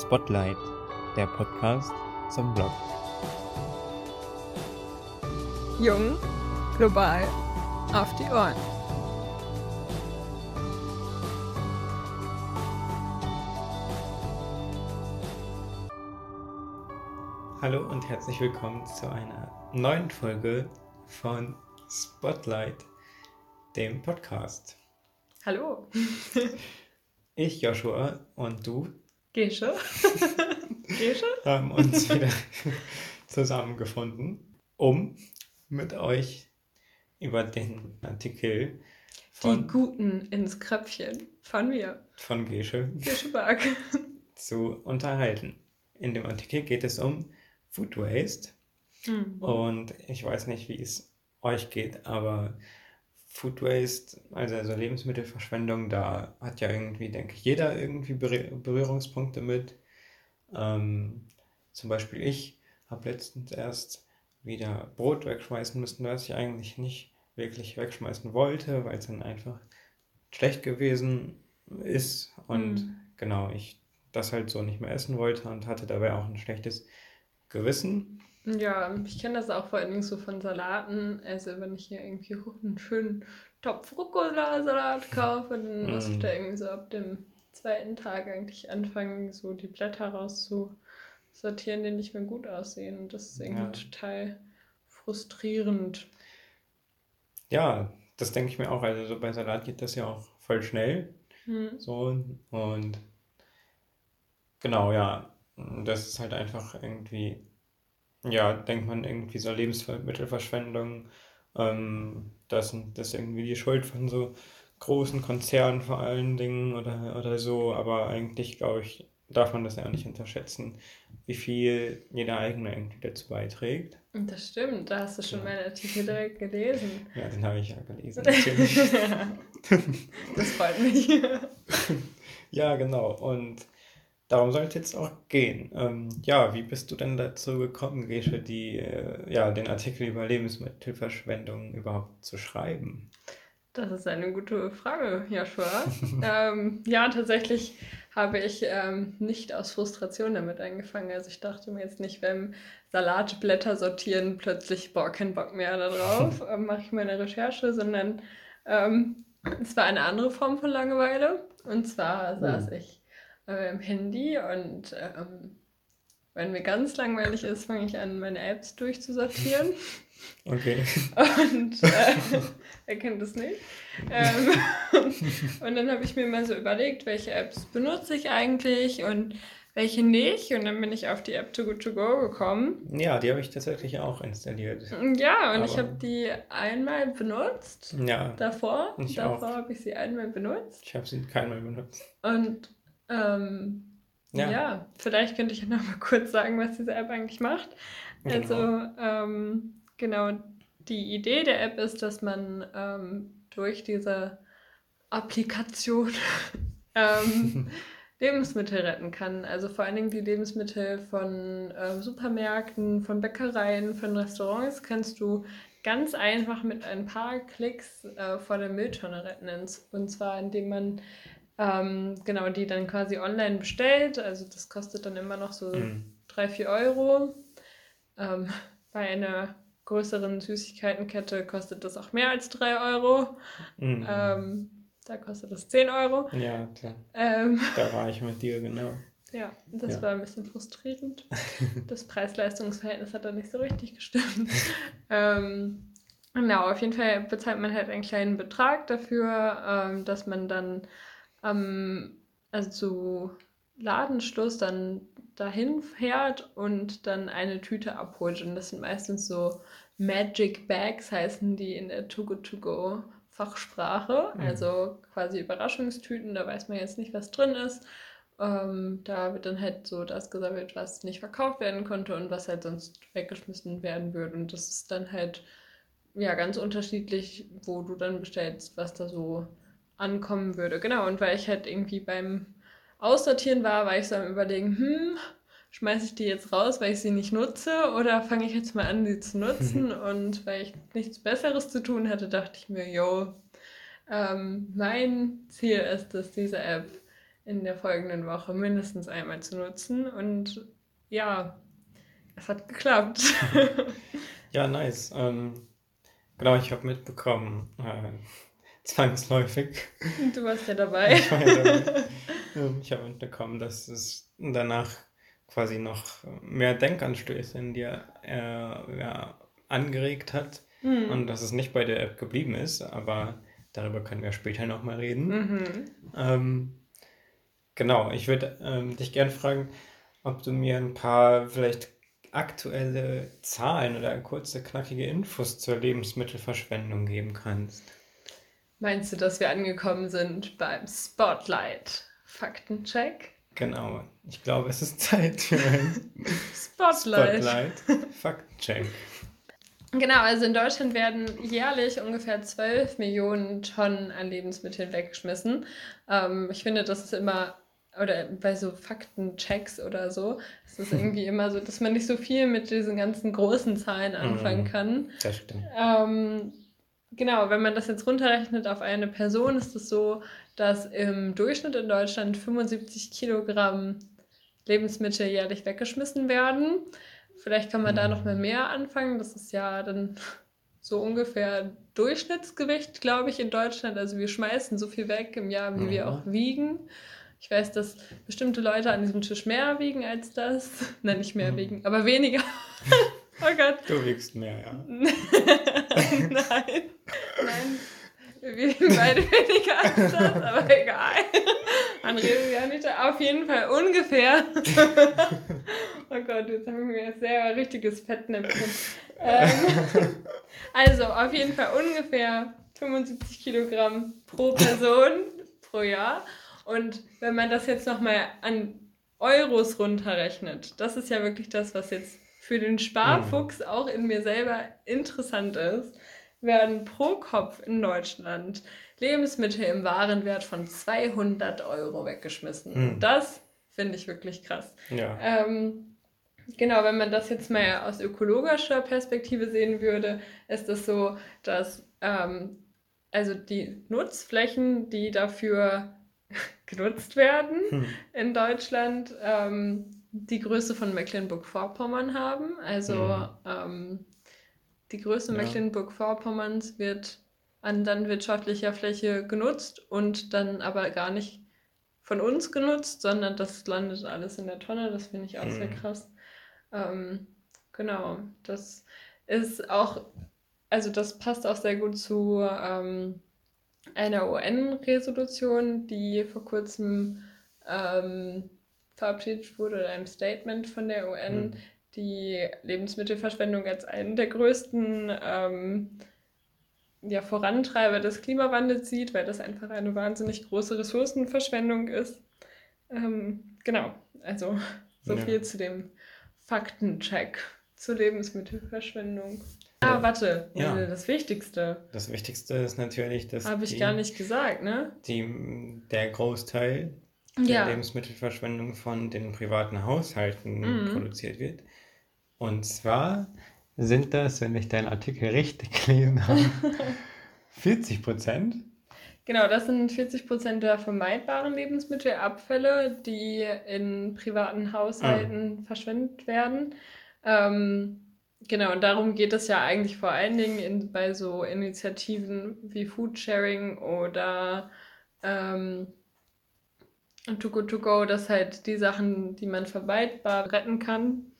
Spotlight, der Podcast zum Blog. Jung, global, auf die Ohren. Hallo und herzlich willkommen zu einer neuen Folge von Spotlight, dem Podcast. Hallo. Ich, Joshua, und du Gesche. Gesche? haben uns wieder zusammengefunden, um mit euch über den Artikel von Die Guten ins Kröpfchen von mir. Von Gesche. Gesche Berg. zu unterhalten. In dem Artikel geht es um Food Waste. Mhm. Und ich weiß nicht, wie es euch geht, aber Food Waste, also, also Lebensmittelverschwendung, da hat ja irgendwie, denke ich, jeder irgendwie Berührungspunkte mit. Ähm, zum Beispiel ich habe letztens erst wieder Brot wegschmeißen müssen, was ich eigentlich nicht wirklich wegschmeißen wollte, weil es dann einfach schlecht gewesen ist und mhm. genau, ich das halt so nicht mehr essen wollte und hatte dabei auch ein schlechtes Gewissen. Ja, ich kenne das auch vor allen Dingen so von Salaten. Also wenn ich hier irgendwie einen schönen Topf Rucola-Salat kaufe, dann muss ich da irgendwie so ab dem zweiten Tag eigentlich anfangen, so die Blätter rauszusortieren, die nicht mehr gut aussehen. Und das ist irgendwie ja. total frustrierend. Ja, das denke ich mir auch. Also so bei Salat geht das ja auch voll schnell. Hm. So und genau, ja. Das ist halt einfach irgendwie ja, denkt man irgendwie so Lebensmittelverschwendung, ähm, das, das ist irgendwie die Schuld von so großen Konzernen vor allen Dingen oder, oder so, aber eigentlich glaube ich, darf man das ja auch nicht unterschätzen, wie viel jeder eigene irgendwie dazu beiträgt. Das stimmt, da hast du schon ja. meinen Artikel direkt gelesen. Ja, den habe ich ja gelesen, natürlich. das freut mich. ja, genau. Und Darum soll es jetzt auch gehen. Ähm, ja, wie bist du denn dazu gekommen, Gesche, die, äh, ja, den Artikel über Lebensmittelverschwendung überhaupt zu schreiben? Das ist eine gute Frage, Joshua. ähm, ja, tatsächlich habe ich ähm, nicht aus Frustration damit angefangen. Also ich dachte mir jetzt nicht beim Salatblätter sortieren plötzlich, boah, kein Bock mehr darauf, ähm, mache ich meine Recherche, sondern ähm, es war eine andere Form von Langeweile. Und zwar saß oh. ich äh, im Handy und ähm, wenn mir ganz langweilig ist, fange ich an, meine Apps durchzusortieren. Okay. Und äh, er kennt das nicht. Ähm, und dann habe ich mir mal so überlegt, welche Apps benutze ich eigentlich und welche nicht. Und dann bin ich auf die App Too Good To Go gekommen. Ja, die habe ich tatsächlich auch installiert. Ja, und Aber ich habe die einmal benutzt. Ja. Davor. Ich davor habe ich sie einmal benutzt. Ich habe sie keinmal benutzt. Und ähm, ja. ja. vielleicht könnte ich noch mal kurz sagen, was diese App eigentlich macht. Genau. Also, ähm, genau, die Idee der App ist, dass man ähm, durch diese Applikation ähm, Lebensmittel retten kann. Also vor allen Dingen die Lebensmittel von äh, Supermärkten, von Bäckereien, von Restaurants kannst du ganz einfach mit ein paar Klicks äh, vor der Mülltonne retten. Und zwar indem man ähm, genau, die dann quasi online bestellt. Also das kostet dann immer noch so mhm. 3, 4 Euro. Ähm, bei einer größeren Süßigkeitenkette kostet das auch mehr als 3 Euro. Mhm. Ähm, da kostet das 10 Euro. Ja, klar. Ähm, da war ich mit dir, genau. Ja, das ja. war ein bisschen frustrierend. Das Preis-Leistungs-Verhältnis hat da nicht so richtig gestimmt. ähm, genau, auf jeden Fall bezahlt man halt einen kleinen Betrag dafür, ähm, dass man dann ähm, also zu Ladenschluss dann dahin fährt und dann eine Tüte abholt. Und das sind meistens so Magic Bags, heißen die in der Too Good To Go Fachsprache. Mhm. Also quasi Überraschungstüten, da weiß man jetzt nicht, was drin ist. Ähm, da wird dann halt so das gesammelt, was nicht verkauft werden konnte und was halt sonst weggeschmissen werden würde. Und das ist dann halt ja ganz unterschiedlich, wo du dann bestellst, was da so ankommen würde. Genau, und weil ich halt irgendwie beim Aussortieren war, war ich so am überlegen, hm, schmeiße ich die jetzt raus, weil ich sie nicht nutze oder fange ich jetzt mal an, sie zu nutzen? und weil ich nichts Besseres zu tun hatte, dachte ich mir, yo, ähm, mein Ziel ist es, diese App in der folgenden Woche mindestens einmal zu nutzen. Und ja, es hat geklappt. ja, nice. Ähm, genau, ich habe mitbekommen, äh, zwangsläufig. Du warst ja dabei. ich war ja dabei. Ähm, ich habe mitbekommen, dass es danach quasi noch mehr Denkanstöße in dir äh, ja, angeregt hat mhm. und dass es nicht bei der App geblieben ist, aber darüber können wir später nochmal reden. Mhm. Ähm, genau, ich würde ähm, dich gerne fragen, ob du mir ein paar vielleicht aktuelle Zahlen oder kurze, knackige Infos zur Lebensmittelverschwendung geben kannst. Meinst du, dass wir angekommen sind beim Spotlight? Faktencheck? Genau. Ich glaube, es ist Zeit für ein Spotlight. Spotlight. Faktencheck. Genau, also in Deutschland werden jährlich ungefähr 12 Millionen Tonnen an Lebensmitteln weggeschmissen. Ähm, ich finde, das ist immer, oder bei so Faktenchecks oder so, ist es irgendwie immer so, dass man nicht so viel mit diesen ganzen großen Zahlen anfangen mm, kann. Das stimmt. Ähm, genau, wenn man das jetzt runterrechnet auf eine Person, ist es so, dass im Durchschnitt in Deutschland 75 Kilogramm Lebensmittel jährlich weggeschmissen werden. Vielleicht kann man da noch mal mhm. mehr anfangen. Das ist ja dann so ungefähr Durchschnittsgewicht, glaube ich, in Deutschland. Also wir schmeißen so viel weg im Jahr, wie mhm. wir auch wiegen. Ich weiß, dass bestimmte Leute an diesem Tisch mehr wiegen als das. Nein, nicht mehr mhm. wiegen, aber weniger. oh Gott. Du wiegst mehr, ja. Nein. Nein. Wir wiegen beide weniger als das, aber egal. Man redet ja nicht. Auf jeden Fall ungefähr. oh Gott, jetzt haben wir selber richtiges Fettnäpfchen. Ähm, also, auf jeden Fall ungefähr 75 Kilogramm pro Person pro Jahr. Und wenn man das jetzt nochmal an Euros runterrechnet, das ist ja wirklich das, was jetzt für den Sparfuchs auch in mir selber interessant ist werden pro Kopf in Deutschland Lebensmittel im Warenwert von 200 Euro weggeschmissen. Mhm. Das finde ich wirklich krass. Ja. Ähm, genau, wenn man das jetzt mal aus ökologischer Perspektive sehen würde, ist es so, dass ähm, also die Nutzflächen, die dafür genutzt werden hm. in Deutschland, ähm, die Größe von Mecklenburg-Vorpommern haben. Also hm. ähm, die Größe ja. Mecklenburg-Vorpommerns wird an landwirtschaftlicher Fläche genutzt und dann aber gar nicht von uns genutzt, sondern das landet alles in der Tonne. Das finde ich auch mhm. sehr krass. Ähm, genau, das ist auch, also das passt auch sehr gut zu ähm, einer UN-Resolution, die vor kurzem ähm, verabschiedet wurde, oder einem Statement von der UN, mhm die Lebensmittelverschwendung als einen der größten ähm, ja, Vorantreiber des Klimawandels sieht, weil das einfach eine wahnsinnig große Ressourcenverschwendung ist. Ähm, genau, also so ja. viel zu dem Faktencheck zur Lebensmittelverschwendung. Ah, warte, ja. das Wichtigste. Das Wichtigste ist natürlich, dass. Habe ich die, gar nicht gesagt, ne? Die, der Großteil ja. Lebensmittelverschwendung von den privaten Haushalten mhm. produziert wird. Und zwar sind das, wenn ich deinen Artikel richtig gelesen habe, 40 Prozent. Genau, das sind 40 Prozent der vermeidbaren Lebensmittelabfälle, die in privaten Haushalten ah. verschwendet werden. Ähm, genau, und darum geht es ja eigentlich vor allen Dingen in, bei so Initiativen wie Foodsharing oder ähm, Too Good To Go, dass halt die Sachen, die man vermeidbar retten kann,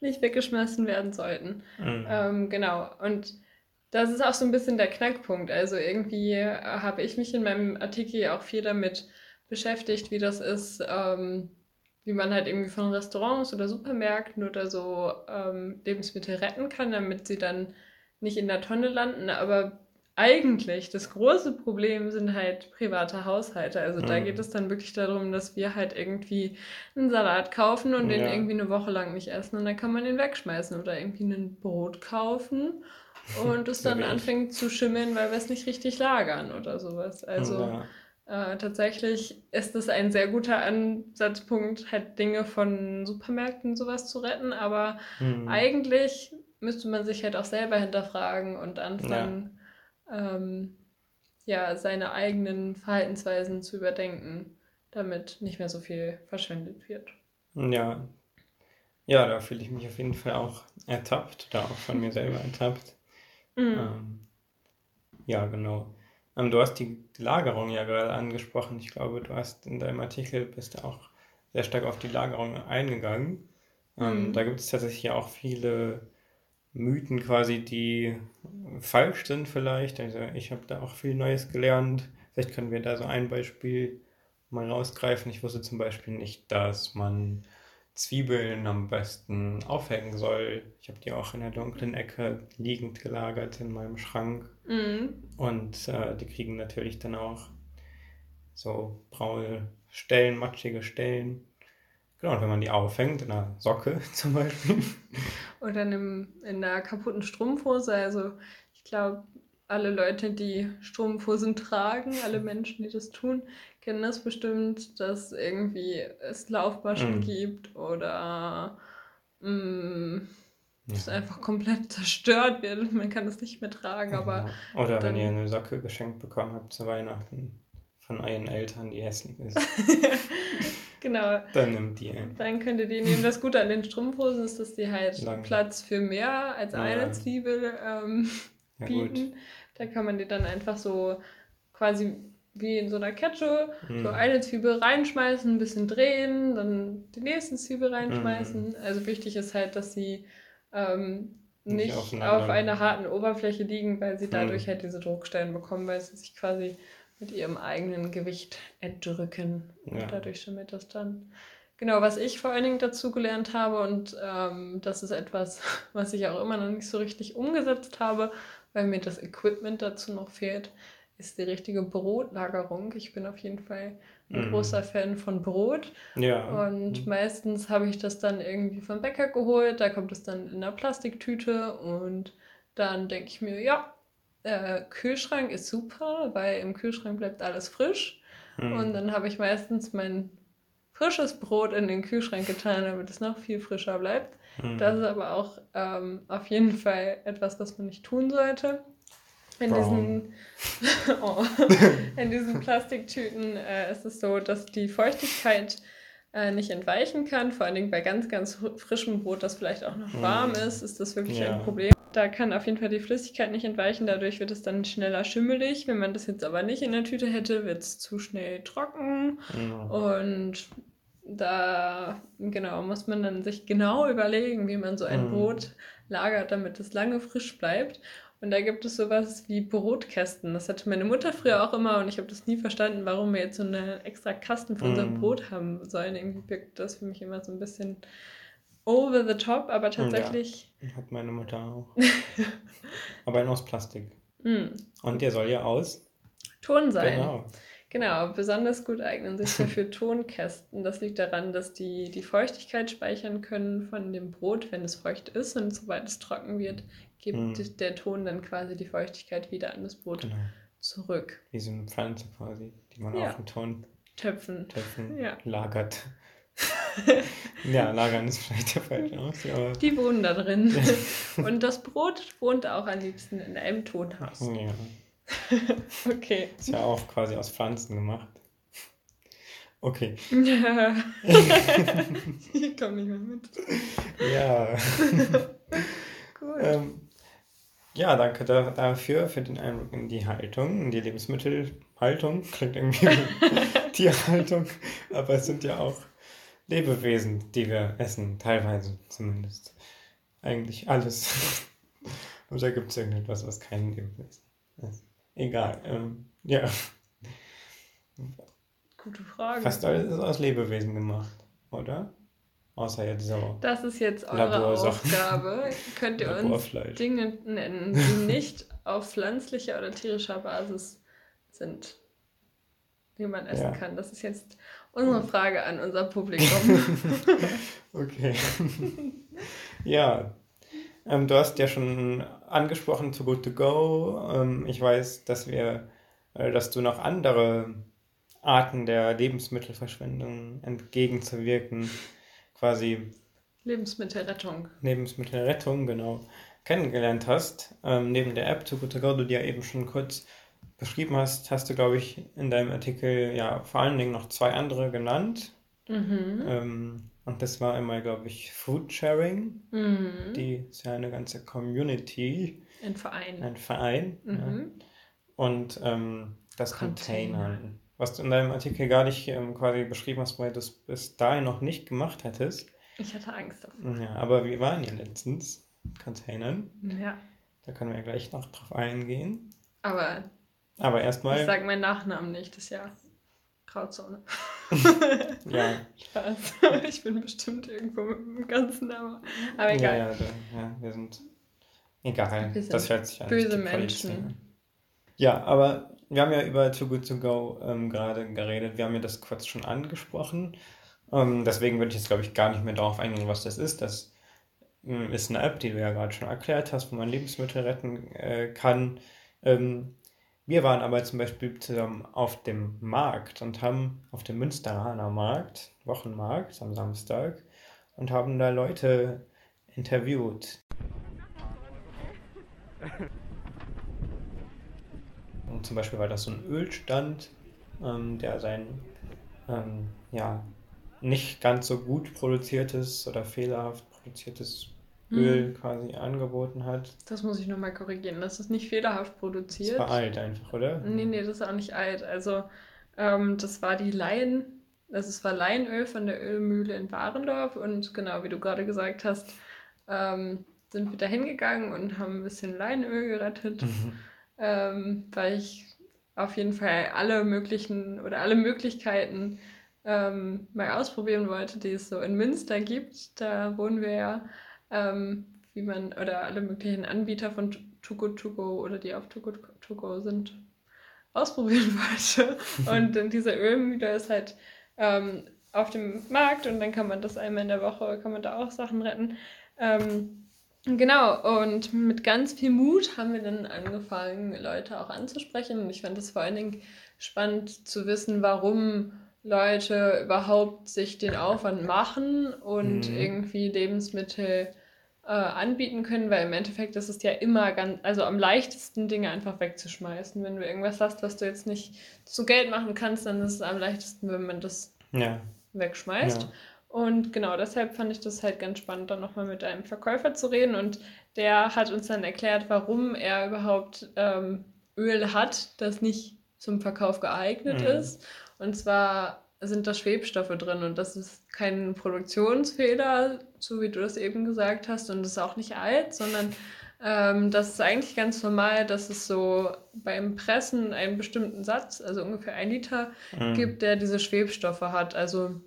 nicht weggeschmissen werden sollten. Mhm. Ähm, genau. Und das ist auch so ein bisschen der Knackpunkt. Also irgendwie äh, habe ich mich in meinem Artikel auch viel damit beschäftigt, wie das ist, ähm, wie man halt irgendwie von Restaurants oder Supermärkten oder so ähm, Lebensmittel retten kann, damit sie dann nicht in der Tonne landen. Aber eigentlich das große Problem sind halt private Haushalte. Also mhm. da geht es dann wirklich darum, dass wir halt irgendwie einen Salat kaufen und ja. den irgendwie eine Woche lang nicht essen und dann kann man den wegschmeißen oder irgendwie ein Brot kaufen und es dann anfängt zu schimmeln, weil wir es nicht richtig lagern oder sowas. Also ja. äh, tatsächlich ist es ein sehr guter Ansatzpunkt, halt Dinge von Supermärkten sowas zu retten, aber mhm. eigentlich müsste man sich halt auch selber hinterfragen und anfangen. Ja ähm, ja, seine eigenen Verhaltensweisen zu überdenken, damit nicht mehr so viel verschwendet wird. Ja. Ja, da fühle ich mich auf jeden Fall auch ertappt, da auch von mir selber ertappt. Mhm. Ähm, ja, genau. Ähm, du hast die Lagerung ja gerade angesprochen. Ich glaube, du hast in deinem Artikel bist auch sehr stark auf die Lagerung eingegangen. Ähm, mhm. Da gibt es tatsächlich auch viele Mythen quasi, die falsch sind vielleicht. Also ich habe da auch viel Neues gelernt. Vielleicht können wir da so ein Beispiel mal rausgreifen. Ich wusste zum Beispiel nicht, dass man Zwiebeln am besten aufhängen soll. Ich habe die auch in der dunklen Ecke liegend gelagert in meinem Schrank. Mhm. Und äh, die kriegen natürlich dann auch so braune Stellen, matschige Stellen. Genau, und wenn man die aufhängt, in einer Socke zum Beispiel. Oder in, einem, in einer kaputten Strumpfhose. Also ich glaube, alle Leute, die Strumpfhosen tragen, alle Menschen, die das tun, kennen das bestimmt, dass irgendwie es Laufmaschen mm. gibt oder mm, es einfach komplett zerstört wird. Man kann es nicht mehr tragen, aber. Oder dann, wenn ihr eine Socke geschenkt bekommen habt zu Weihnachten von euren Eltern, die hässlich ist. genau. Dann nimmt die ein. Dann könnt ihr die nehmen. Das Gute an den Strumpfhosen ist, dass die halt Lang. Platz für mehr als eine ja. Zwiebel ähm, ja, bieten. Gut. Da kann man die dann einfach so quasi wie in so einer Kette mm. so eine Zwiebel reinschmeißen, ein bisschen drehen, dann die nächste Zwiebel reinschmeißen. Mm. Also wichtig ist halt, dass sie ähm, nicht, nicht auf einer harten Oberfläche liegen, weil sie dadurch mm. halt diese Druckstellen bekommen, weil sie sich quasi mit ihrem eigenen Gewicht erdrücken. Und ja. dadurch schimmelt das dann. Genau, was ich vor allen Dingen dazu gelernt habe, und ähm, das ist etwas, was ich auch immer noch nicht so richtig umgesetzt habe, weil mir das Equipment dazu noch fehlt, ist die richtige Brotlagerung. Ich bin auf jeden Fall ein mm. großer Fan von Brot. Ja. Und mm. meistens habe ich das dann irgendwie vom Bäcker geholt. Da kommt es dann in einer Plastiktüte und dann denke ich mir, ja, äh, Kühlschrank ist super, weil im Kühlschrank bleibt alles frisch. Mm. Und dann habe ich meistens mein frisches Brot in den Kühlschrank getan, damit es noch viel frischer bleibt. Mhm. Das ist aber auch ähm, auf jeden Fall etwas, was man nicht tun sollte. In diesen, oh, in diesen Plastiktüten äh, ist es so, dass die Feuchtigkeit äh, nicht entweichen kann. Vor allen Dingen bei ganz, ganz frischem Brot, das vielleicht auch noch warm mm. ist, ist das wirklich ja. ein Problem. Da kann auf jeden Fall die Flüssigkeit nicht entweichen, dadurch wird es dann schneller schimmelig. Wenn man das jetzt aber nicht in der Tüte hätte, wird es zu schnell trocken. Mm. Und da genau muss man dann sich genau überlegen, wie man so ein mm. Brot lagert, damit es lange frisch bleibt. Und da gibt es sowas wie Brotkästen. Das hatte meine Mutter früher auch immer und ich habe das nie verstanden, warum wir jetzt so einen extra Kasten für unser mm. Brot haben sollen. Irgendwie wirkt das für mich immer so ein bisschen over the top, aber tatsächlich. Ja, hat meine Mutter auch. aber aus Plastik. Mm. Und der soll ja aus Ton sein. Genau. Genau, besonders gut eignen sich dafür Tonkästen. Das liegt daran, dass die die Feuchtigkeit speichern können von dem Brot, wenn es feucht ist. Und sobald es trocken wird, gibt hm. der Ton dann quasi die Feuchtigkeit wieder an das Brot genau. zurück. Wie so eine Pflanze quasi, die man ja. auf den Ton Töpfen, Töpfen ja. lagert. ja, lagern ist vielleicht der falsche Ausdruck. Die wohnen da drin. Und das Brot wohnt auch am liebsten in einem Tonhaus. Ja. okay. Ist ja auch quasi aus Pflanzen gemacht. Okay. Ja. ich komme nicht mehr mit. Ja. Gut. Ähm, ja, danke da, dafür, für den Einblick in die Haltung, in die Lebensmittelhaltung. Klingt irgendwie wie Tierhaltung, aber es sind ja auch Lebewesen, die wir essen, teilweise zumindest. Eigentlich alles. Oder gibt es irgendetwas, was kein Lebewesen ist? Egal. Ähm, ja. Gute Frage. Fast alles ist aus Lebewesen gemacht, oder? Außer jetzt so. Das ist jetzt eure Aufgabe. Könnt ihr uns Dinge nennen, die nicht auf pflanzlicher oder tierischer Basis sind, die man essen ja. kann? Das ist jetzt unsere Frage an unser Publikum. okay. ja, ähm, du hast ja schon angesprochen zu Good to Go. Ähm, ich weiß, dass wir, äh, dass du noch andere Arten der Lebensmittelverschwendung entgegenzuwirken, quasi Lebensmittelrettung. Lebensmittelrettung, genau, kennengelernt hast. Ähm, neben der App To Good To Go, du dir eben schon kurz beschrieben hast, hast du, glaube ich, in deinem Artikel ja vor allen Dingen noch zwei andere genannt. Mhm. Ähm, und das war einmal, glaube ich, Food Sharing. Mhm. Die ist ja eine ganze Community. Ein Verein. Ein Verein. Mhm. Ja. Und ähm, das Container. Containern. Was du in deinem Artikel gar nicht ähm, quasi beschrieben hast, weil du es bis dahin noch nicht gemacht hättest. Ich hatte Angst davor. Ja, aber wir waren ja letztens Containern. Ja. Da können wir ja gleich noch drauf eingehen. Aber. Aber erstmal. Ich sage meinen Nachnamen nicht, das ist ja Grauzone. ja. Spaß. Ich bin bestimmt irgendwo mit dem ganzen Namen. Aber egal. Ja, ja, ja, wir sind. Egal. Wir sind das hört sich an. Böse Menschen. Ja, aber wir haben ja über Too Good To Go ähm, gerade geredet. Wir haben ja das kurz schon angesprochen. Ähm, deswegen würde ich jetzt, glaube ich, gar nicht mehr darauf eingehen, was das ist. Das ähm, ist eine App, die du ja gerade schon erklärt hast, wo man Lebensmittel retten äh, kann. Ähm, wir waren aber zum Beispiel zusammen auf dem Markt und haben auf dem Münsteraner Markt, Wochenmarkt am Samstag, und haben da Leute interviewt. Und zum Beispiel war das so ein Ölstand, ähm, der sein ähm, ja, nicht ganz so gut produziertes oder fehlerhaft produziertes. Öl quasi angeboten hat. Das muss ich nochmal korrigieren. Das ist nicht fehlerhaft produziert. Das war alt einfach, oder? Nee, nee, das ist auch nicht alt. Also, ähm, das war die Laien, also es war Laienöl von der Ölmühle in Warendorf und genau, wie du gerade gesagt hast, ähm, sind wir da hingegangen und haben ein bisschen Leinöl gerettet, mhm. ähm, weil ich auf jeden Fall alle möglichen oder alle Möglichkeiten ähm, mal ausprobieren wollte, die es so in Münster gibt. Da wohnen wir ja, ähm, wie man, oder alle möglichen Anbieter von Tugo Tugo oder die auf Tugo Tugo sind, ausprobieren wollte. Und dann diese Ölmühle ist halt ähm, auf dem Markt und dann kann man das einmal in der Woche, kann man da auch Sachen retten. Ähm, Genau, und mit ganz viel Mut haben wir dann angefangen, Leute auch anzusprechen. Und ich fand es vor allen Dingen spannend zu wissen, warum Leute überhaupt sich den Aufwand machen und mhm. irgendwie Lebensmittel äh, anbieten können, weil im Endeffekt ist es ja immer ganz, also am leichtesten Dinge einfach wegzuschmeißen. Wenn du irgendwas hast, was du jetzt nicht zu Geld machen kannst, dann ist es am leichtesten, wenn man das ja. wegschmeißt. Ja. Und genau deshalb fand ich das halt ganz spannend, dann nochmal mit einem Verkäufer zu reden. Und der hat uns dann erklärt, warum er überhaupt ähm, Öl hat, das nicht zum Verkauf geeignet mhm. ist. Und zwar sind da Schwebstoffe drin und das ist kein Produktionsfehler, so wie du das eben gesagt hast, und das ist auch nicht alt, sondern ähm, das ist eigentlich ganz normal, dass es so beim Pressen einen bestimmten Satz, also ungefähr ein Liter, mhm. gibt, der diese Schwebstoffe hat. Also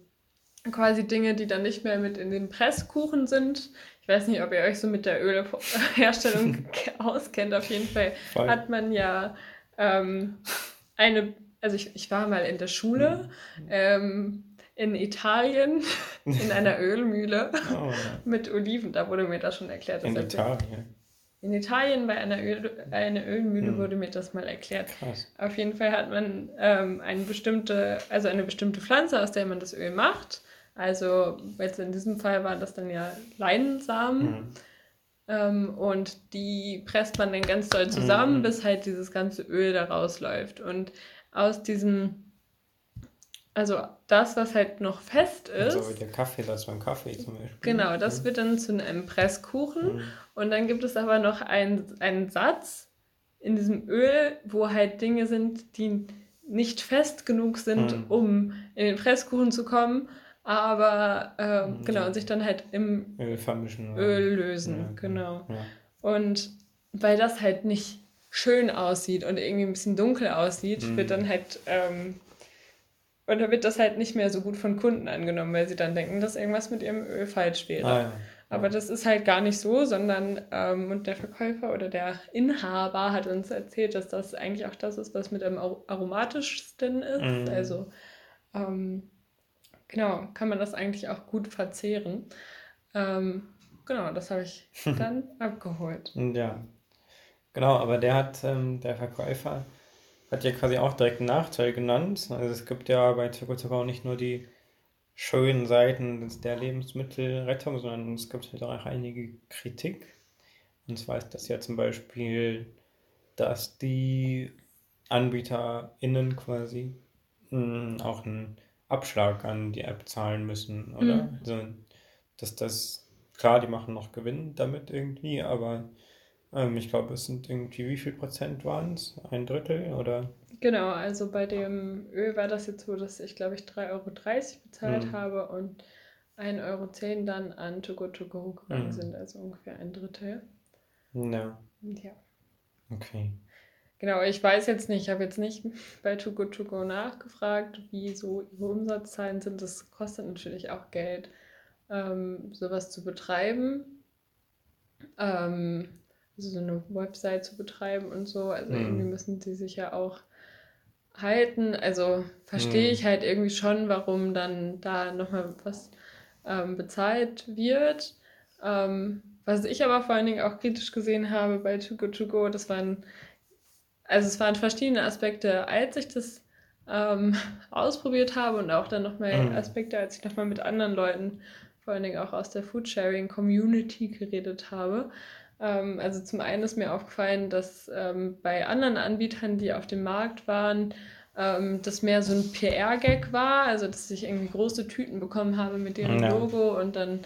quasi Dinge, die dann nicht mehr mit in den Presskuchen sind. Ich weiß nicht, ob ihr euch so mit der Ölherstellung auskennt. Auf jeden Fall Voll. hat man ja ähm, eine, also ich, ich war mal in der Schule mhm. ähm, in Italien in einer Ölmühle oh, ja. mit Oliven. Da wurde mir das schon erklärt. In Italien? In Italien bei einer, Öl, einer Ölmühle hm. wurde mir das mal erklärt. Krass. Auf jeden Fall hat man ähm, eine bestimmte, also eine bestimmte Pflanze, aus der man das Öl macht. Also jetzt in diesem Fall waren das dann ja Leinsamen. Mhm. Ähm, und die presst man dann ganz doll zusammen, mhm. bis halt dieses ganze Öl da rausläuft. Und aus diesem, also das, was halt noch fest ist. So wie der Kaffee, das beim Kaffee zum Beispiel. Genau, das mhm. wird dann zu einem Presskuchen. Mhm. Und dann gibt es aber noch einen, einen Satz in diesem Öl, wo halt Dinge sind, die nicht fest genug sind, mhm. um in den Presskuchen zu kommen aber äh, genau, und sich dann halt im Öl vermischen. Öl lösen, ja, genau. Ja. Und weil das halt nicht schön aussieht und irgendwie ein bisschen dunkel aussieht, mhm. wird dann halt, ähm, oder wird das halt nicht mehr so gut von Kunden angenommen, weil sie dann denken, dass irgendwas mit ihrem Öl falsch wäre. Ah, ja. Aber das ist halt gar nicht so, sondern ähm, und der Verkäufer oder der Inhaber hat uns erzählt, dass das eigentlich auch das ist, was mit am aromatischsten ist. Mhm. Also ähm, Genau, kann man das eigentlich auch gut verzehren. Ähm, genau, das habe ich dann abgeholt. Ja, genau, aber der hat, ähm, der Verkäufer, hat ja quasi auch direkt einen Nachteil genannt. Also es gibt ja bei Zuckerzucker auch nicht nur die schönen Seiten der Lebensmittelrettung, sondern es gibt halt auch einige Kritik. Und zwar ist das ja zum Beispiel, dass die AnbieterInnen quasi mh, mm, auch einen Abschlag an die App zahlen müssen, oder? Mhm. Also, dass das, klar, die machen noch Gewinn damit irgendwie, aber ähm, ich glaube, es sind irgendwie, wie viel Prozent waren es? Ein Drittel oder? Genau, also bei dem Öl war das jetzt so, dass ich glaube ich 3,30 Euro bezahlt mhm. habe und 1,10 Euro dann an Togo Togo gegangen mhm. sind, also ungefähr ein Drittel. Ja. Ja. Okay. Genau, ich weiß jetzt nicht, ich habe jetzt nicht bei Too Good To Go nachgefragt, wie so ihre Umsatzzahlen sind. Das kostet natürlich auch Geld, ähm, sowas zu betreiben. Ähm, also so eine Website zu betreiben und so. Also mhm. irgendwie müssen sie sich ja auch halten. Also verstehe mhm. ich halt irgendwie schon, warum dann da nochmal was ähm, bezahlt wird. Ähm, was ich aber vor allen Dingen auch kritisch gesehen habe bei Too Good To Go, das waren also es waren verschiedene Aspekte, als ich das ähm, ausprobiert habe und auch dann nochmal mhm. Aspekte, als ich nochmal mit anderen Leuten, vor allen Dingen auch aus der Foodsharing-Community geredet habe. Ähm, also zum einen ist mir aufgefallen, dass ähm, bei anderen Anbietern, die auf dem Markt waren, ähm, das mehr so ein PR-Gag war, also dass ich irgendwie große Tüten bekommen habe mit deren ja. Logo und dann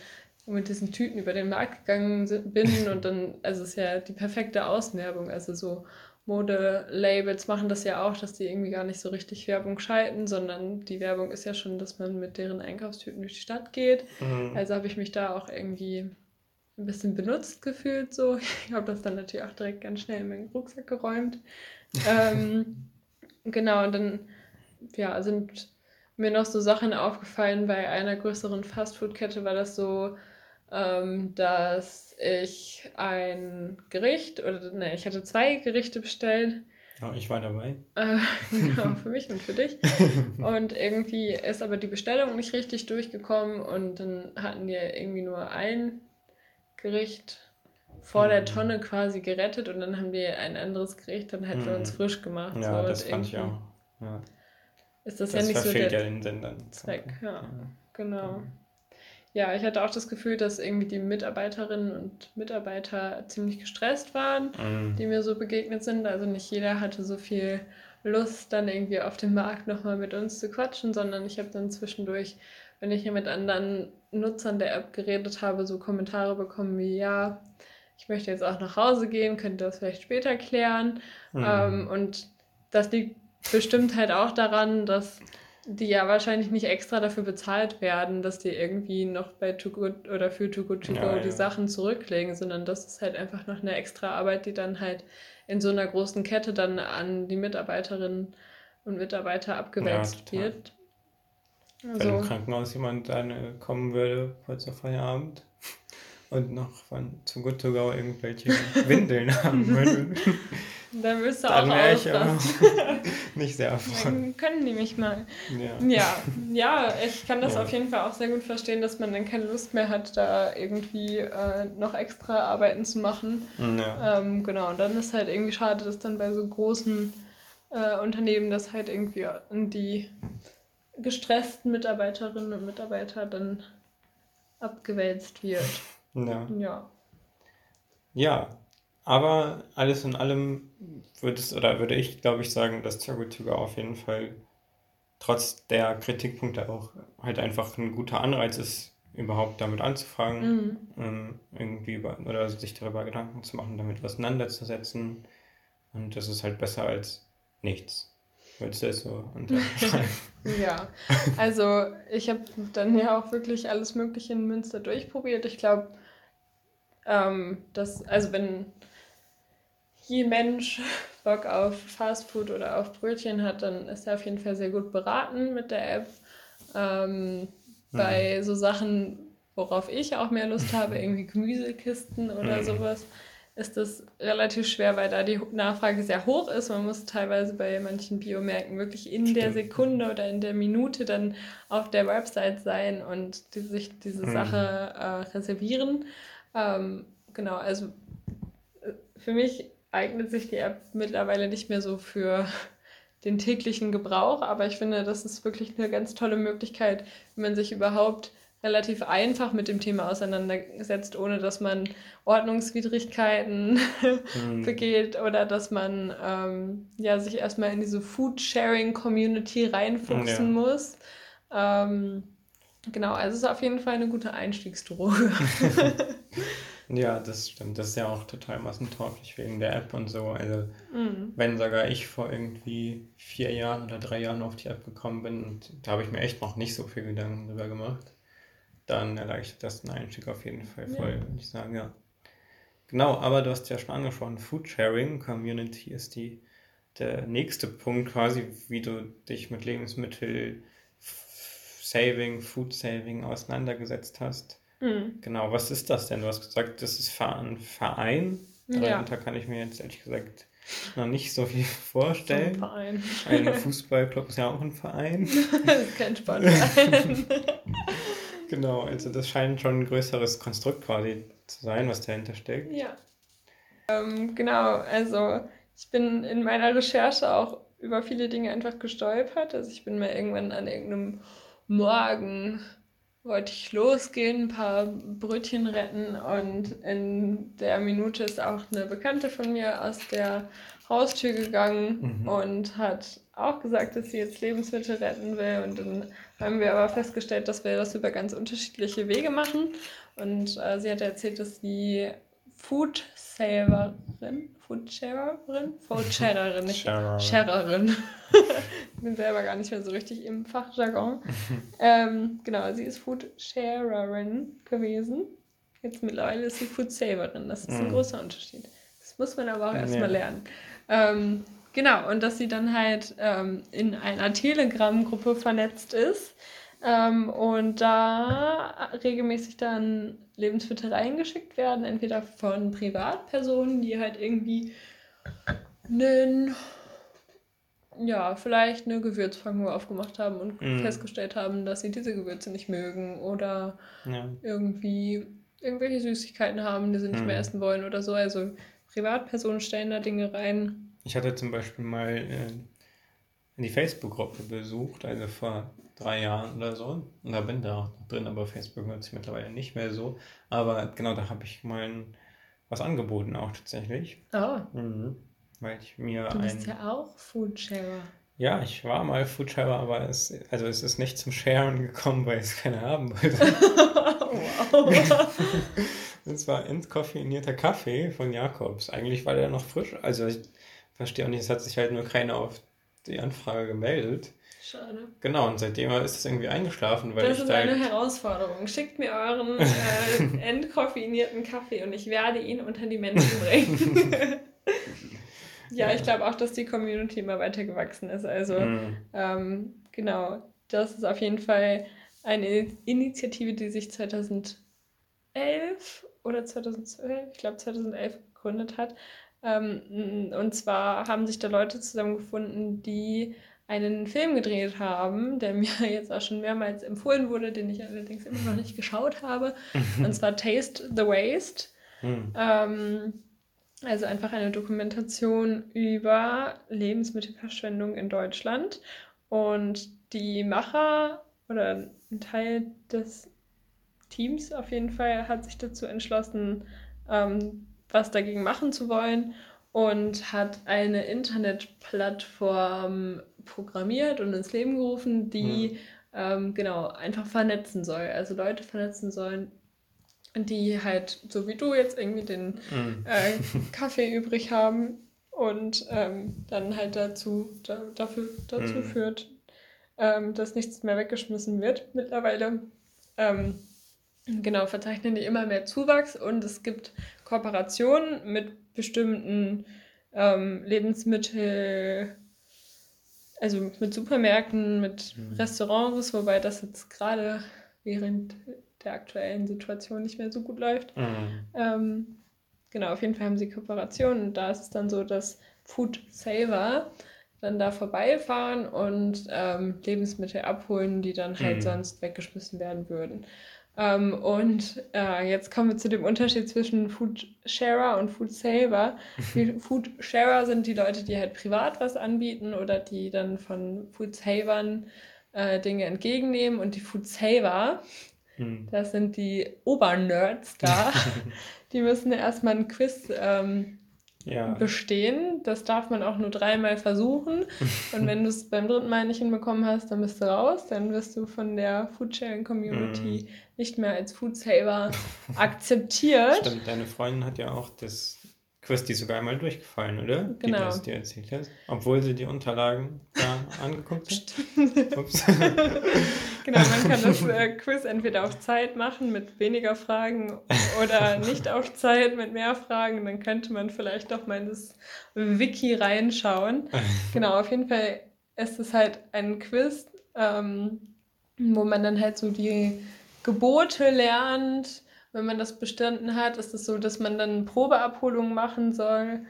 mit diesen Tüten über den Markt gegangen bin und dann, also es ist ja die perfekte Außenwerbung, also so Modelabels machen das ja auch, dass die irgendwie gar nicht so richtig Werbung schalten, sondern die Werbung ist ja schon, dass man mit deren Einkaufstüten durch die Stadt geht. Mhm. Also habe ich mich da auch irgendwie ein bisschen benutzt gefühlt so. Ich habe das dann natürlich auch direkt ganz schnell in meinen Rucksack geräumt. ähm, genau, und dann ja, sind mir noch so Sachen aufgefallen. Bei einer größeren Fastfood-Kette war das so, ähm, dass ich ein Gericht oder ne, ich hatte zwei Gerichte bestellt. Ja, ich war dabei. Äh, genau, für mich und für dich. Und irgendwie ist aber die Bestellung nicht richtig durchgekommen und dann hatten wir irgendwie nur ein Gericht vor der mhm. Tonne quasi gerettet und dann haben wir ein anderes Gericht dann halt für uns mhm. frisch gemacht. Ja, so, das fand ich auch. Ja. Ist das, das ja nicht so der ja den Sinn dann. Zweck, ja, ja. genau. Ja, ich hatte auch das Gefühl, dass irgendwie die Mitarbeiterinnen und Mitarbeiter ziemlich gestresst waren, mhm. die mir so begegnet sind. Also nicht jeder hatte so viel Lust, dann irgendwie auf dem Markt nochmal mit uns zu quatschen, sondern ich habe dann zwischendurch, wenn ich hier mit anderen Nutzern der App geredet habe, so Kommentare bekommen wie, ja, ich möchte jetzt auch nach Hause gehen, könnte das vielleicht später klären. Mhm. Ähm, und das liegt bestimmt halt auch daran, dass die ja wahrscheinlich nicht extra dafür bezahlt werden, dass die irgendwie noch bei Too Good oder für Too Good To Go ja, die ja. Sachen zurücklegen, sondern das ist halt einfach noch eine extra Arbeit, die dann halt in so einer großen Kette dann an die Mitarbeiterinnen und Mitarbeiter abgewälzt ja, wird. Also, Wenn im Krankenhaus jemand dann kommen würde, kurz vor Feierabend, und noch von Too Good To Go irgendwelche Windeln haben würde. Dann wirst du Dann auch wäre ich aber nicht sehr erfreut. Dann können die mich mal. Ja, ja, ja ich kann das ja. auf jeden Fall auch sehr gut verstehen, dass man dann keine Lust mehr hat, da irgendwie äh, noch extra Arbeiten zu machen. Ja. Ähm, genau, und dann ist halt irgendwie schade, dass dann bei so großen äh, Unternehmen das halt irgendwie an die gestressten Mitarbeiterinnen und Mitarbeiter dann abgewälzt wird. Ja. Ja. Ja, aber alles in allem würde es, oder würde ich, glaube ich, sagen, dass Turbo auf jeden Fall trotz der Kritikpunkte auch halt einfach ein guter Anreiz ist, überhaupt damit anzufangen, mhm. ähm, irgendwie über, oder sich darüber Gedanken zu machen, damit auseinanderzusetzen. Und das ist halt besser als nichts. Würdest du das so Ja, also ich habe dann ja auch wirklich alles Mögliche in Münster durchprobiert. Ich glaube, ähm, dass, also wenn je Mensch Bock auf Fastfood oder auf Brötchen hat, dann ist er auf jeden Fall sehr gut beraten mit der App. Ähm, mhm. Bei so Sachen, worauf ich auch mehr Lust habe, irgendwie Gemüsekisten oder mhm. sowas, ist das relativ schwer, weil da die Nachfrage sehr hoch ist. Man muss teilweise bei manchen Biomärkten wirklich in der Sekunde oder in der Minute dann auf der Website sein und die, sich diese mhm. Sache äh, reservieren. Ähm, genau, also äh, für mich eignet sich die App mittlerweile nicht mehr so für den täglichen Gebrauch, aber ich finde, das ist wirklich eine ganz tolle Möglichkeit, wenn man sich überhaupt relativ einfach mit dem Thema auseinandersetzt, ohne dass man Ordnungswidrigkeiten mhm. begeht oder dass man ähm, ja, sich erstmal in diese Food-Sharing-Community reinfuchsen ja. muss. Ähm, genau, also es ist auf jeden Fall eine gute Einstiegsdroge. Ja, das stimmt. Das ist ja auch total massentauglich wegen der App und so. Also, mhm. wenn sogar ich vor irgendwie vier Jahren oder drei Jahren auf die App gekommen bin da habe ich mir echt noch nicht so viel Gedanken drüber gemacht, dann erleichtert das den Einstieg auf jeden Fall voll, ja. würde ich sagen, ja. Genau, aber du hast ja schon angesprochen, Foodsharing Community ist die, der nächste Punkt quasi, wie du dich mit Lebensmittel Saving, Food Saving auseinandergesetzt hast. Mhm. Genau, was ist das denn? Du hast gesagt, das ist ein Verein. Darunter ja. kann ich mir jetzt ehrlich gesagt noch nicht so viel vorstellen. So ein Verein. Ein Fußballclub ist ja auch ein Verein. das ist kein Sportverein. genau, also das scheint schon ein größeres Konstrukt quasi zu sein, was dahinter steckt. Ja. Ähm, genau, also ich bin in meiner Recherche auch über viele Dinge einfach gestolpert. Also ich bin mal irgendwann an irgendeinem Morgen wollte ich losgehen, ein paar Brötchen retten und in der Minute ist auch eine Bekannte von mir aus der Haustür gegangen mhm. und hat auch gesagt, dass sie jetzt Lebensmittel retten will. Und dann haben wir aber festgestellt, dass wir das über ganz unterschiedliche Wege machen. Und äh, sie hat erzählt, dass sie Food Saverin, Foodsharerin? Foodsharerin, nicht Sharerin. ich bin selber gar nicht mehr so richtig im Fachjargon. ähm, genau, sie ist Foodsharerin gewesen. Jetzt mittlerweile ist sie Foodsaverin. Das ist ein mm. großer Unterschied. Das muss man aber auch erstmal ja. lernen. Ähm, genau, und dass sie dann halt ähm, in einer Telegram-Gruppe vernetzt ist ähm, und da regelmäßig dann Lebensmittel reingeschickt werden, entweder von Privatpersonen, die halt irgendwie einen, ja, vielleicht eine Gewürzfangruhe aufgemacht haben und mm. festgestellt haben, dass sie diese Gewürze nicht mögen oder ja. irgendwie irgendwelche Süßigkeiten haben, die sie nicht mm. mehr essen wollen oder so. Also Privatpersonen stellen da Dinge rein. Ich hatte zum Beispiel mal äh, die Facebook-Gruppe besucht, also vor drei Jahren oder so. Und da bin da auch noch drin, aber Facebook nutze ich mittlerweile nicht mehr so. Aber genau, da habe ich mal was angeboten auch tatsächlich. Oh. Mhm. Weil ich mir du bist ein, ja auch Foodsharer. Ja, ich war mal Foodsharer, aber es, also es ist nicht zum Sharen gekommen, weil es keiner haben wollte. wow. das war entkoffinierter Kaffee von Jakobs. Eigentlich war der noch frisch. Also ich verstehe auch nicht, es hat sich halt nur keiner auf die Anfrage gemeldet. Schade. Genau, und seitdem ist es irgendwie eingeschlafen. Weil das ist eine halt Herausforderung. Schickt mir euren äh, entkoffinierten Kaffee und ich werde ihn unter die Menschen bringen. ja, ja, ich glaube auch, dass die Community immer weiter gewachsen ist. Also, mhm. ähm, genau, das ist auf jeden Fall eine Initiative, die sich 2011 oder 2012, ich glaube 2011 gegründet hat. Ähm, und zwar haben sich da Leute zusammengefunden, die einen Film gedreht haben, der mir jetzt auch schon mehrmals empfohlen wurde, den ich allerdings immer noch nicht geschaut habe. Und zwar Taste the Waste. Mhm. Ähm, also einfach eine Dokumentation über Lebensmittelverschwendung in Deutschland. Und die Macher oder ein Teil des Teams auf jeden Fall hat sich dazu entschlossen, ähm, was dagegen machen zu wollen und hat eine Internetplattform programmiert und ins Leben gerufen, die mhm. ähm, genau einfach vernetzen soll. Also Leute vernetzen sollen, die halt, so wie du jetzt irgendwie den mhm. äh, Kaffee übrig haben und ähm, dann halt dazu, da, dafür, dazu mhm. führt, ähm, dass nichts mehr weggeschmissen wird. Mittlerweile ähm, genau verzeichnen die immer mehr Zuwachs und es gibt Kooperationen mit bestimmten ähm, Lebensmittel also mit Supermärkten, mit mhm. Restaurants, wobei das jetzt gerade während der aktuellen Situation nicht mehr so gut läuft. Mhm. Ähm, genau, auf jeden Fall haben sie Kooperationen und da ist es dann so, dass Food Saver dann da vorbeifahren und ähm, Lebensmittel abholen, die dann halt mhm. sonst weggeschmissen werden würden. Ähm, und äh, jetzt kommen wir zu dem Unterschied zwischen Food Sharer und Food Saver. Food Sharer sind die Leute, die halt privat was anbieten oder die dann von Food Savern äh, Dinge entgegennehmen. Und die Food Saver Hm. Das sind die Obernerds da. die müssen erstmal ein Quiz ähm, ja. bestehen. Das darf man auch nur dreimal versuchen. Und wenn du es beim dritten Mal nicht hinbekommen hast, dann bist du raus. Dann wirst du von der Foodsharing Community mm. nicht mehr als Foodsaver akzeptiert. Stimmt, deine Freundin hat ja auch das Quiz die sogar einmal durchgefallen, oder? Genau. Die das dir erzählt hast. Obwohl sie die Unterlagen da angeguckt hat. Ups. genau, man kann das äh, Quiz entweder auf Zeit machen mit weniger Fragen oder nicht auf Zeit mit mehr Fragen. Dann könnte man vielleicht doch mal in das Wiki reinschauen. genau, auf jeden Fall ist es halt ein Quiz, ähm, wo man dann halt so die Gebote lernt wenn man das bestanden hat, ist es so, dass man dann Probeabholungen machen soll,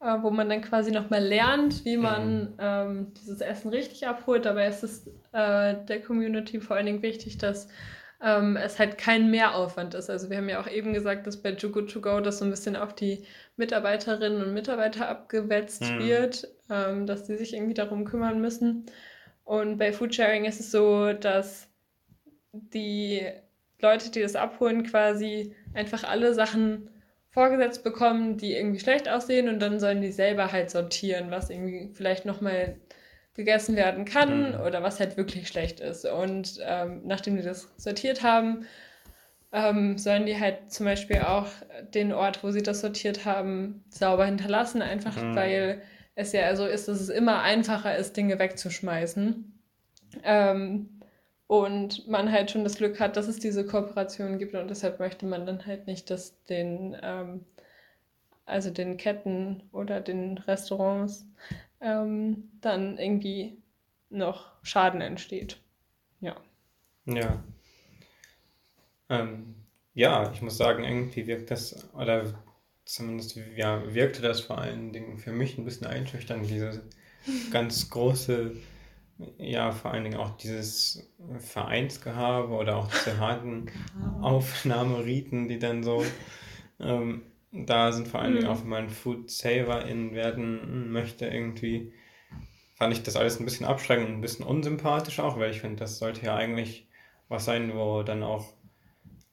äh, wo man dann quasi nochmal lernt, wie man mhm. ähm, dieses Essen richtig abholt. Dabei ist es äh, der Community vor allen Dingen wichtig, dass ähm, es halt kein Mehraufwand ist. Also wir haben ja auch eben gesagt, dass bei Good To Go das so ein bisschen auf die Mitarbeiterinnen und Mitarbeiter abgewetzt mhm. wird, ähm, dass sie sich irgendwie darum kümmern müssen. Und bei Foodsharing ist es so, dass die Leute, die das abholen, quasi einfach alle Sachen vorgesetzt bekommen, die irgendwie schlecht aussehen und dann sollen die selber halt sortieren, was irgendwie vielleicht nochmal gegessen werden kann mhm. oder was halt wirklich schlecht ist. Und ähm, nachdem die das sortiert haben, ähm, sollen die halt zum Beispiel auch den Ort, wo sie das sortiert haben, sauber hinterlassen, einfach mhm. weil es ja so ist, dass es immer einfacher ist, Dinge wegzuschmeißen. Ähm, und man halt schon das Glück hat, dass es diese Kooperation gibt und deshalb möchte man dann halt nicht, dass den, ähm, also den Ketten oder den Restaurants ähm, dann irgendwie noch Schaden entsteht. Ja. Ja. Ähm, ja, ich muss sagen, irgendwie wirkt das, oder zumindest ja, wirkte das vor allen Dingen für mich ein bisschen einschüchternd, diese ganz große ja, vor allen Dingen auch dieses Vereinsgehabe oder auch diese harten Aufnahmeriten, die dann so ähm, da sind, vor allen Dingen mhm. auch wenn man Food Saverin werden möchte, irgendwie fand ich das alles ein bisschen abschreckend und ein bisschen unsympathisch auch, weil ich finde, das sollte ja eigentlich was sein, wo dann auch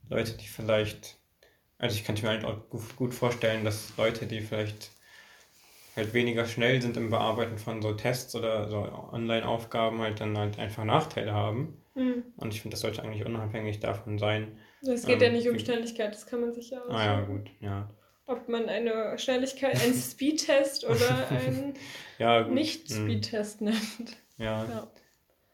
Leute, die vielleicht, also ich könnte mir halt auch gut vorstellen, dass Leute, die vielleicht halt weniger schnell sind im Bearbeiten von so Tests oder so Online-Aufgaben halt dann halt einfach Nachteile haben. Mhm. Und ich finde, das sollte eigentlich unabhängig davon sein. Es geht ähm, ja nicht um Schnelligkeit, das kann man sich ja auch. Ah ja, gut, ja. Ob man eine Schnelligkeit, einen Speedtest oder einen ja, Nicht-Speedtest mhm. nennt. Ja. ja.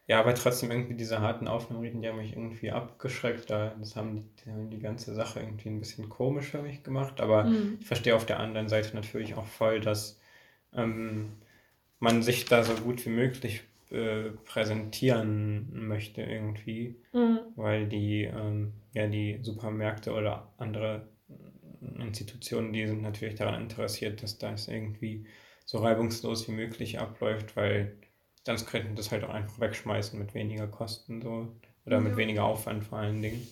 Ja, aber trotzdem irgendwie diese harten Aufnahmeriten, die haben mich irgendwie abgeschreckt. Das haben die, die, haben die ganze Sache irgendwie ein bisschen komisch für mich gemacht. Aber mhm. ich verstehe auf der anderen Seite natürlich auch voll, dass ähm, man sich da so gut wie möglich äh, präsentieren möchte irgendwie, mhm. weil die, ähm, ja, die Supermärkte oder andere Institutionen, die sind natürlich daran interessiert, dass das irgendwie so reibungslos wie möglich abläuft, weil sonst könnten das halt auch einfach wegschmeißen mit weniger Kosten so oder mit weniger Aufwand vor allen Dingen.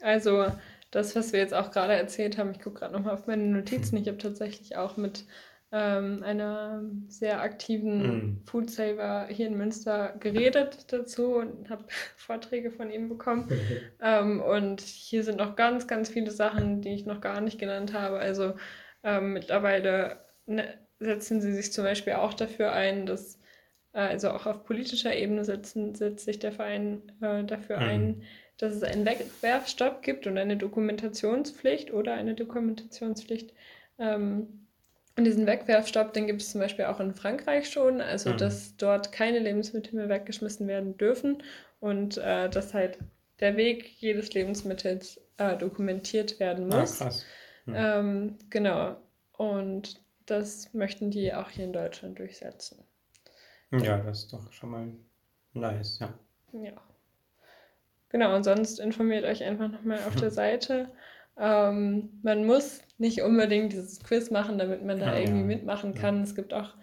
Also das, was wir jetzt auch gerade erzählt haben, ich gucke gerade nochmal auf meine Notizen, ich habe tatsächlich auch mit ähm, einer sehr aktiven mm. Foodsaver hier in Münster geredet dazu und habe Vorträge von ihm bekommen. ähm, und hier sind noch ganz, ganz viele Sachen, die ich noch gar nicht genannt habe. Also ähm, mittlerweile ne, setzen sie sich zum Beispiel auch dafür ein, dass, äh, also auch auf politischer Ebene setzen, setzt sich der Verein äh, dafür mm. ein, dass es einen Wegwerfstopp gibt und eine Dokumentationspflicht oder eine Dokumentationspflicht. Ähm, und diesen Wegwerfstopp, den gibt es zum Beispiel auch in Frankreich schon, also mhm. dass dort keine Lebensmittel mehr weggeschmissen werden dürfen und äh, dass halt der Weg jedes Lebensmittels äh, dokumentiert werden ah, muss. Ah, krass. Mhm. Ähm, genau. Und das möchten die auch hier in Deutschland durchsetzen. Ja, das ist doch schon mal nice, ja. Ja. Genau, und sonst informiert euch einfach nochmal auf der Seite. Ähm, man muss nicht unbedingt dieses Quiz machen, damit man da ja, irgendwie ja. mitmachen kann. Ja. Es gibt auch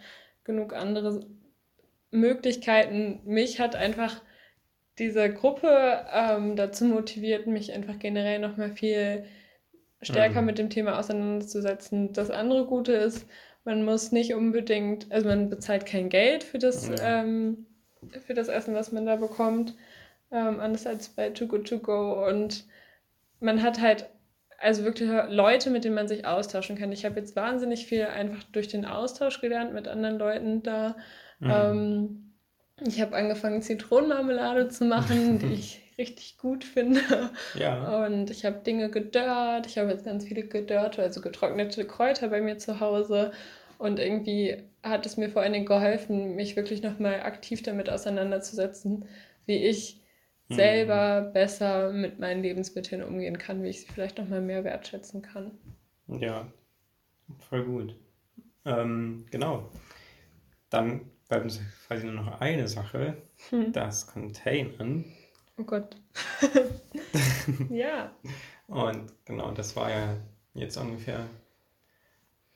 genug andere Möglichkeiten. Mich hat einfach diese Gruppe ähm, dazu motiviert, mich einfach generell nochmal viel stärker mhm. mit dem Thema auseinanderzusetzen. Das andere Gute ist, man muss nicht unbedingt, also man bezahlt kein Geld für das, ähm, für das Essen, was man da bekommt. ähm, anders als bei Too Good To Go. Und man hat halt also wirklich Leute, mit denen man sich austauschen kann. Ich habe jetzt wahnsinnig viel einfach durch den Austausch gelernt mit anderen Leuten da. Mhm. Ähm, ich habe angefangen, Zitronenmarmelade zu machen, die ich richtig gut finde. Ja. Und ich habe Dinge gedörrt. Ich habe jetzt ganz viele gedörrte, also getrocknete Kräuter bei mir zu Hause. Und irgendwie hat es mir vor allen Dingen geholfen, mich wirklich nochmal aktiv damit auseinanderzusetzen, wie ich mhm. selber besser mit meinen Lebensmitteln umgehen kann, wie ich sie vielleicht nochmal mehr wertschätzen kann. Ja, voll gut. Ähm, genau. Dann bleibt uns quasi nur noch eine Sache, hm. das Containern. Oh Gott. ja. Und genau, das war ja jetzt ungefähr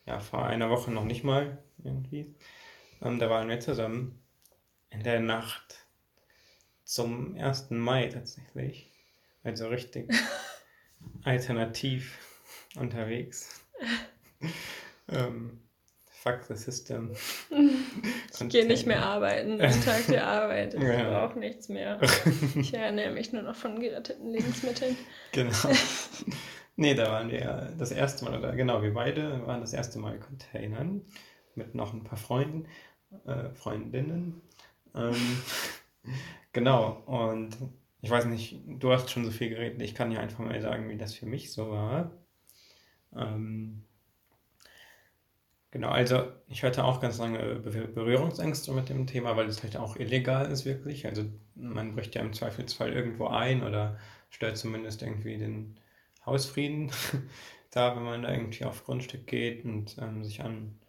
ja, vor einer Woche noch nicht mal irgendwie. Ähm, da waren wir zusammen in der Nacht zum 1. Mai tatsächlich. Also richtig alternativ unterwegs. ähm, fuck the system. Ich gehe nicht mehr arbeiten am Tag der Arbeit. Ich ja. brauche nichts mehr. Ich ernähre mich nur noch von geretteten Lebensmitteln. Genau. Nee, da waren wir ja das erste Mal, oder genau, wir beide waren das erste Mal Containern mit noch ein paar Freunden, äh, Freundinnen. Ähm, genau, und ich weiß nicht, du hast schon so viel geredet, ich kann ja einfach mal sagen, wie das für mich so war. Ähm, genau, also ich hatte auch ganz lange Berührungsängste mit dem Thema, weil es halt auch illegal ist wirklich. Also man bricht ja im Zweifelsfall irgendwo ein oder stört zumindest irgendwie den Hausfrieden da, wenn man da irgendwie auf Grundstück geht und ähm, sich an,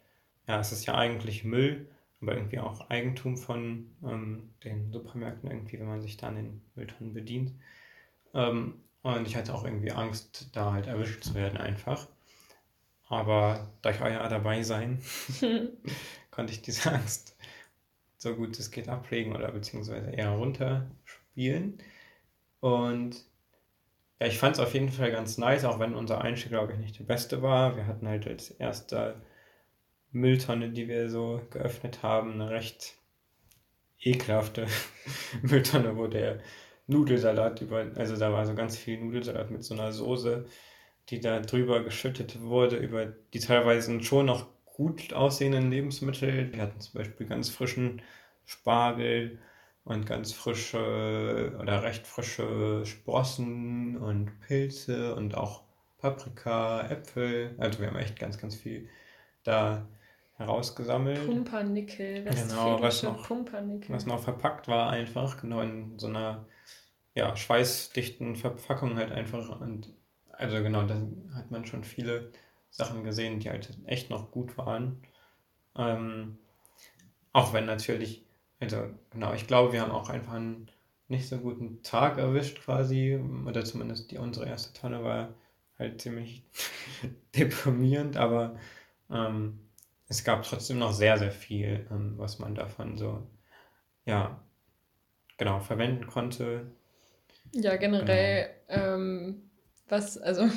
ja, es ist ja eigentlich Müll, aber irgendwie auch Eigentum von ähm, den Supermärkten irgendwie, wenn man sich da an den Mülltonnen bedient. Ähm, und ich hatte auch irgendwie Angst, da halt erwischt zu werden einfach. Aber durch euer dabei sein, konnte ich diese Angst so gut es geht ablegen oder beziehungsweise eher runterspielen. Und ja, ich fand es auf jeden Fall ganz nice, auch wenn unser Einstieg, glaube ich, nicht der beste war. Wir hatten halt als erste Mülltonne, die wir so geöffnet haben, eine recht ekelhafte Mülltonne, wo der Nudelsalat über, also da war so ganz viel Nudelsalat mit so einer Soße, die da drüber geschüttet wurde, über die teilweise schon noch gut aussehenden Lebensmittel. Wir hatten zum Beispiel ganz frischen Spargel, und ganz frische oder recht frische Sprossen und Pilze und auch Paprika, Äpfel. Also wir haben echt ganz, ganz viel da herausgesammelt. Pumpernickel, genau, was noch, Pumpernickel. was noch verpackt war einfach, genau in so einer ja, schweißdichten Verpackung halt einfach. Und also genau, da hat man schon viele Sachen gesehen, die halt echt noch gut waren. Ähm, auch wenn natürlich also, genau, ich glaube, wir haben auch einfach einen nicht so guten Tag erwischt quasi. Oder zumindest die unsere erste Tonne war halt ziemlich deprimierend, aber ähm, es gab trotzdem noch sehr, sehr viel, ähm, was man davon so, ja, genau, verwenden konnte. Ja, generell, genau. ähm, was, also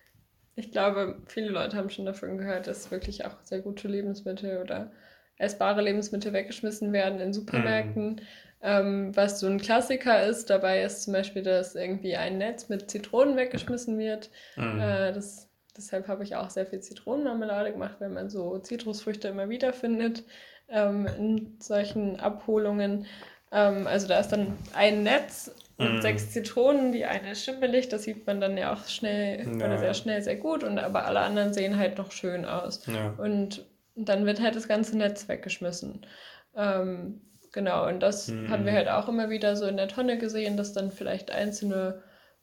ich glaube, viele Leute haben schon davon gehört, dass wirklich auch sehr gute Lebensmittel oder essbare Lebensmittel weggeschmissen werden in Supermärkten. Mhm. Ähm, was so ein Klassiker ist, dabei ist zum Beispiel, dass irgendwie ein Netz mit Zitronen weggeschmissen wird. Mhm. Äh, das, deshalb habe ich auch sehr viel Zitronenmarmelade gemacht, wenn man so Zitrusfrüchte immer wieder findet ähm, in solchen Abholungen. Ähm, also da ist dann ein Netz mit mm. sechs Zitronen, die eine ist schimmelig, das sieht man dann ja auch schnell ja. oder sehr schnell sehr gut und aber alle anderen sehen halt noch schön aus. Ja. Und dann wird halt das ganze Netz weggeschmissen. Ähm, genau, und das mhm. haben wir halt auch immer wieder so in der Tonne gesehen, dass dann vielleicht einzelne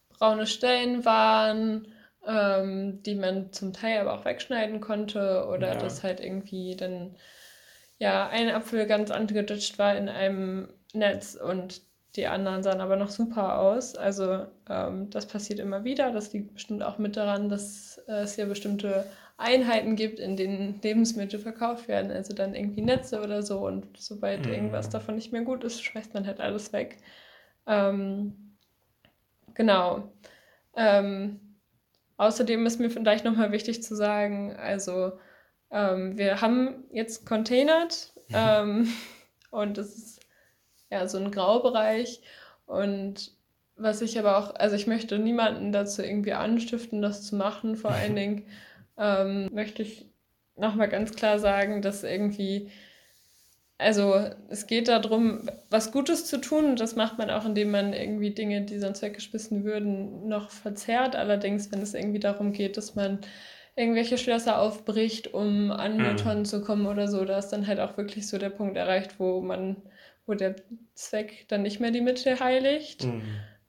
braune Stellen waren, ähm, die man zum Teil aber auch wegschneiden konnte oder ja. dass halt irgendwie dann ja ein Apfel ganz angedutscht war in einem Netz und die anderen sahen aber noch super aus. Also ähm, das passiert immer wieder. Das liegt bestimmt auch mit daran, dass äh, es ja bestimmte Einheiten gibt, in denen Lebensmittel verkauft werden, also dann irgendwie Netze oder so. Und sobald mhm. irgendwas davon nicht mehr gut ist, schmeißt man halt alles weg. Ähm, genau. Ähm, außerdem ist mir vielleicht nochmal wichtig zu sagen, also ähm, wir haben jetzt containert mhm. und es ist ja so ein Graubereich und was ich aber auch, also ich möchte niemanden dazu irgendwie anstiften, das zu machen. Vor allen Dingen ähm, möchte ich nochmal ganz klar sagen, dass irgendwie, also es geht darum, was Gutes zu tun und das macht man auch, indem man irgendwie Dinge, die sonst weggeschmissen würden, noch verzehrt. Allerdings, wenn es irgendwie darum geht, dass man irgendwelche Schlösser aufbricht, um an mhm. Mülltonnen zu kommen oder so, da ist dann halt auch wirklich so der Punkt erreicht, wo man, wo der Zweck dann nicht mehr die Mittel heiligt. Mhm.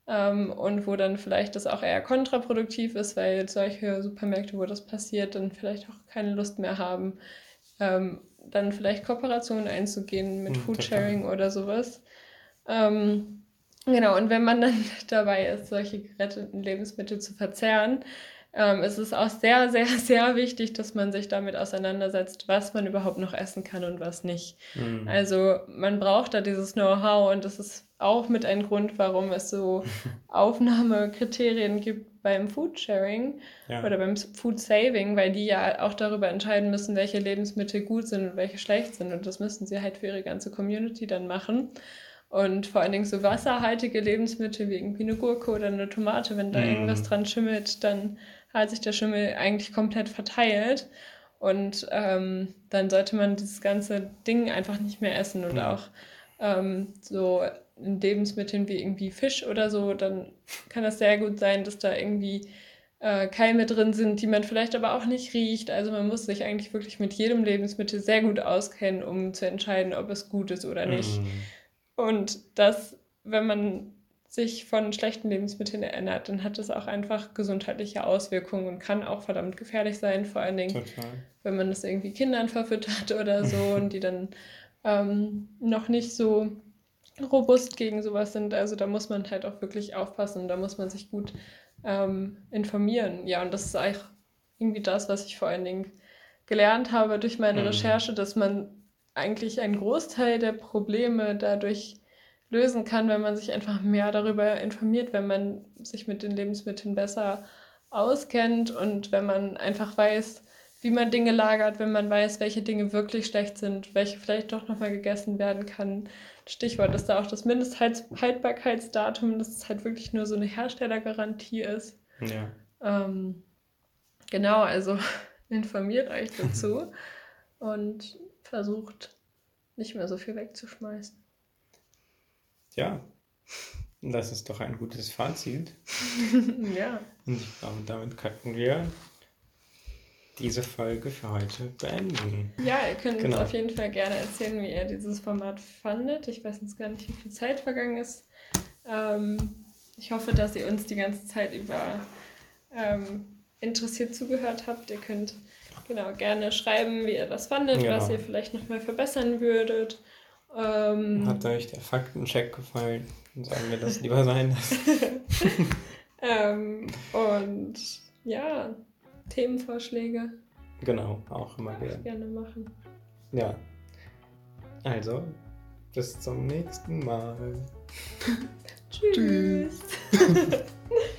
Ähm, und wo dann vielleicht das auch eher kontraproduktiv ist, weil solche Supermärkte, wo das passiert, dann vielleicht auch keine Lust mehr haben, ähm, dann vielleicht Kooperationen einzugehen mit mhm, Foodsharing oder sowas. Ähm, genau, und wenn man dann dabei ist, solche geretteten Lebensmittel zu verzehren, ähm, es ist auch sehr, sehr, sehr wichtig, dass man sich damit auseinandersetzt, was man überhaupt noch essen kann und was nicht. Mhm. Also man braucht da dieses Know-how und das ist auch mit ein Grund, warum es so Aufnahmekriterien gibt beim Foodsharing ja. oder beim Food Saving, weil die ja auch darüber entscheiden müssen, welche Lebensmittel gut sind und welche schlecht sind. Und das müssen sie halt für ihre ganze Community dann machen. Und vor allen Dingen so wasserhaltige Lebensmittel wie irgendwie eine Gurke oder eine Tomate, wenn da mm. irgendwas dran schimmelt, dann hat sich der Schimmel eigentlich komplett verteilt. Und ähm, dann sollte man dieses ganze Ding einfach nicht mehr essen. Und ja. auch ähm, so in Lebensmitteln wie irgendwie Fisch oder so, dann kann das sehr gut sein, dass da irgendwie äh, Keime drin sind, die man vielleicht aber auch nicht riecht. Also man muss sich eigentlich wirklich mit jedem Lebensmittel sehr gut auskennen, um zu entscheiden, ob es gut ist oder nicht. Mm. Und das, wenn man sich von schlechten Lebensmitteln erinnert, dann hat das auch einfach gesundheitliche Auswirkungen und kann auch verdammt gefährlich sein, vor allen Dingen, Total. wenn man das irgendwie Kindern verfüttert oder so und die dann ähm, noch nicht so robust gegen sowas sind. Also da muss man halt auch wirklich aufpassen, da muss man sich gut ähm, informieren. Ja, und das ist auch irgendwie das, was ich vor allen Dingen gelernt habe durch meine mhm. Recherche, dass man eigentlich einen Großteil der Probleme dadurch lösen kann, wenn man sich einfach mehr darüber informiert, wenn man sich mit den Lebensmitteln besser auskennt und wenn man einfach weiß, wie man Dinge lagert, wenn man weiß, welche Dinge wirklich schlecht sind, welche vielleicht doch nochmal gegessen werden kann. Stichwort ist da auch das Mindesthaltbarkeitsdatum, dass es halt wirklich nur so eine Herstellergarantie ist. Ja. Ähm, genau, also informiert euch dazu und versucht nicht mehr so viel wegzuschmeißen. Ja, das ist doch ein gutes Fazit. ja. Und ich glaube, damit könnten wir diese Folge für heute beenden. Ja, ihr könnt genau. uns auf jeden Fall gerne erzählen, wie ihr dieses Format fandet. Ich weiß jetzt gar nicht, wie viel Zeit vergangen ist. Ähm, ich hoffe, dass ihr uns die ganze Zeit über ähm, interessiert zugehört habt. Ihr könnt genau gerne schreiben, wie ihr das fandet, genau. was ihr vielleicht nochmal verbessern würdet. Ähm, Hat euch der Faktencheck gefallen? Dann Sollen wir das lieber sein lassen? ähm, und ja, Themenvorschläge. Genau, auch immer gerne. gerne machen. Ja. Also, bis zum nächsten Mal. Tschüss.